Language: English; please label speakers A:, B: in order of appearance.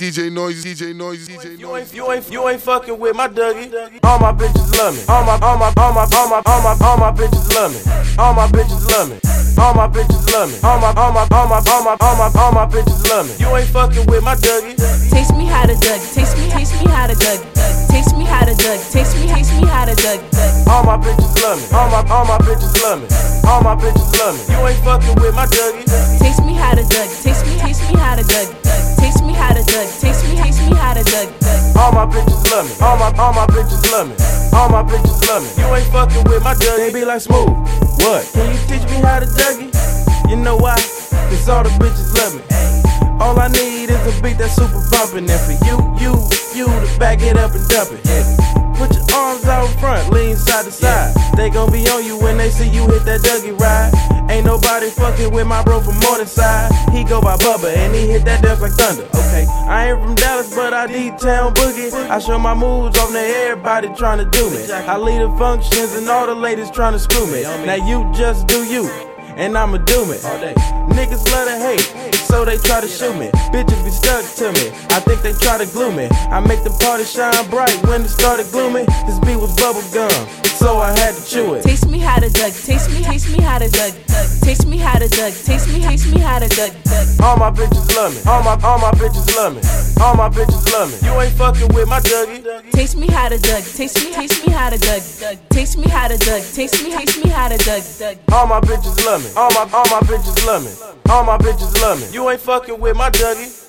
A: DJ Noise, DJ Noise, DJ
B: You ain't, you ain't, you ain't fucking with my Dougie. All my bitches love me. All my, all my, all my, all my, all my, all my bitches love me. All my bitches love me. All my bitches love me. All my, all my, all my, all my, all my, all my bitches love me. You ain't fucking with my Dougie.
C: Taste me how to Dougie. Taste me, taste me how to Dougie. Taste me how to Dougie. Taste me, taste me how to Dougie.
B: All my bitches love me. All my, all my bitches love me. All my bitches love me. You ain't fucking with my Dougie.
C: Taste me how to Dougie. Taste me, taste me how to Dougie. Taste me how to Dougie. Taste me, taste me how to Dougie.
B: All my bitches love me. All my, all my bitches love me. All my bitches love me. You ain't fucking with my Dougie. They be like smooth. What? Can you teach me how to Dougie? You know why? Cause all the bitches love me. All I need is a beat that's super bumpin'. And for you, you, you to back it up and dump it. Put your arms out front, lean side to side. They gon' be on you when they see you hit that Dougie ride. Ain't nobody fucking with my bro from Morningside. He go by Bubba and he hit that dance like thunder. Okay, I ain't from Dallas, but I D-Town boogie. I show my moves on to everybody tryna do me. I lead the functions and all the ladies tryna screw me. Now you just do you. And I'ma do it. Niggas love to hate, so they try to shoot me. Bitches be stuck to me. I think they try to glue me. I make the party shine bright when it started glooming. This beat was bubble gum, so I had to chew it.
C: Taste me how to Dougie. Taste me, taste me how to Dougie. Taste me how to Dougie. Taste me, taste me how to Dougie.
B: All my bitches love me. All my all my bitches love me. All my bitches love me. You ain't fucking with my Dougie.
C: Taste me how to Dougie. Taste me, taste me how to Dougie. Taste me how to Dougie. Taste me, taste me how to Dougie.
B: All my bitches love me. All my all my bitches love me. All my bitches love me. You ain't fucking with my Dougie.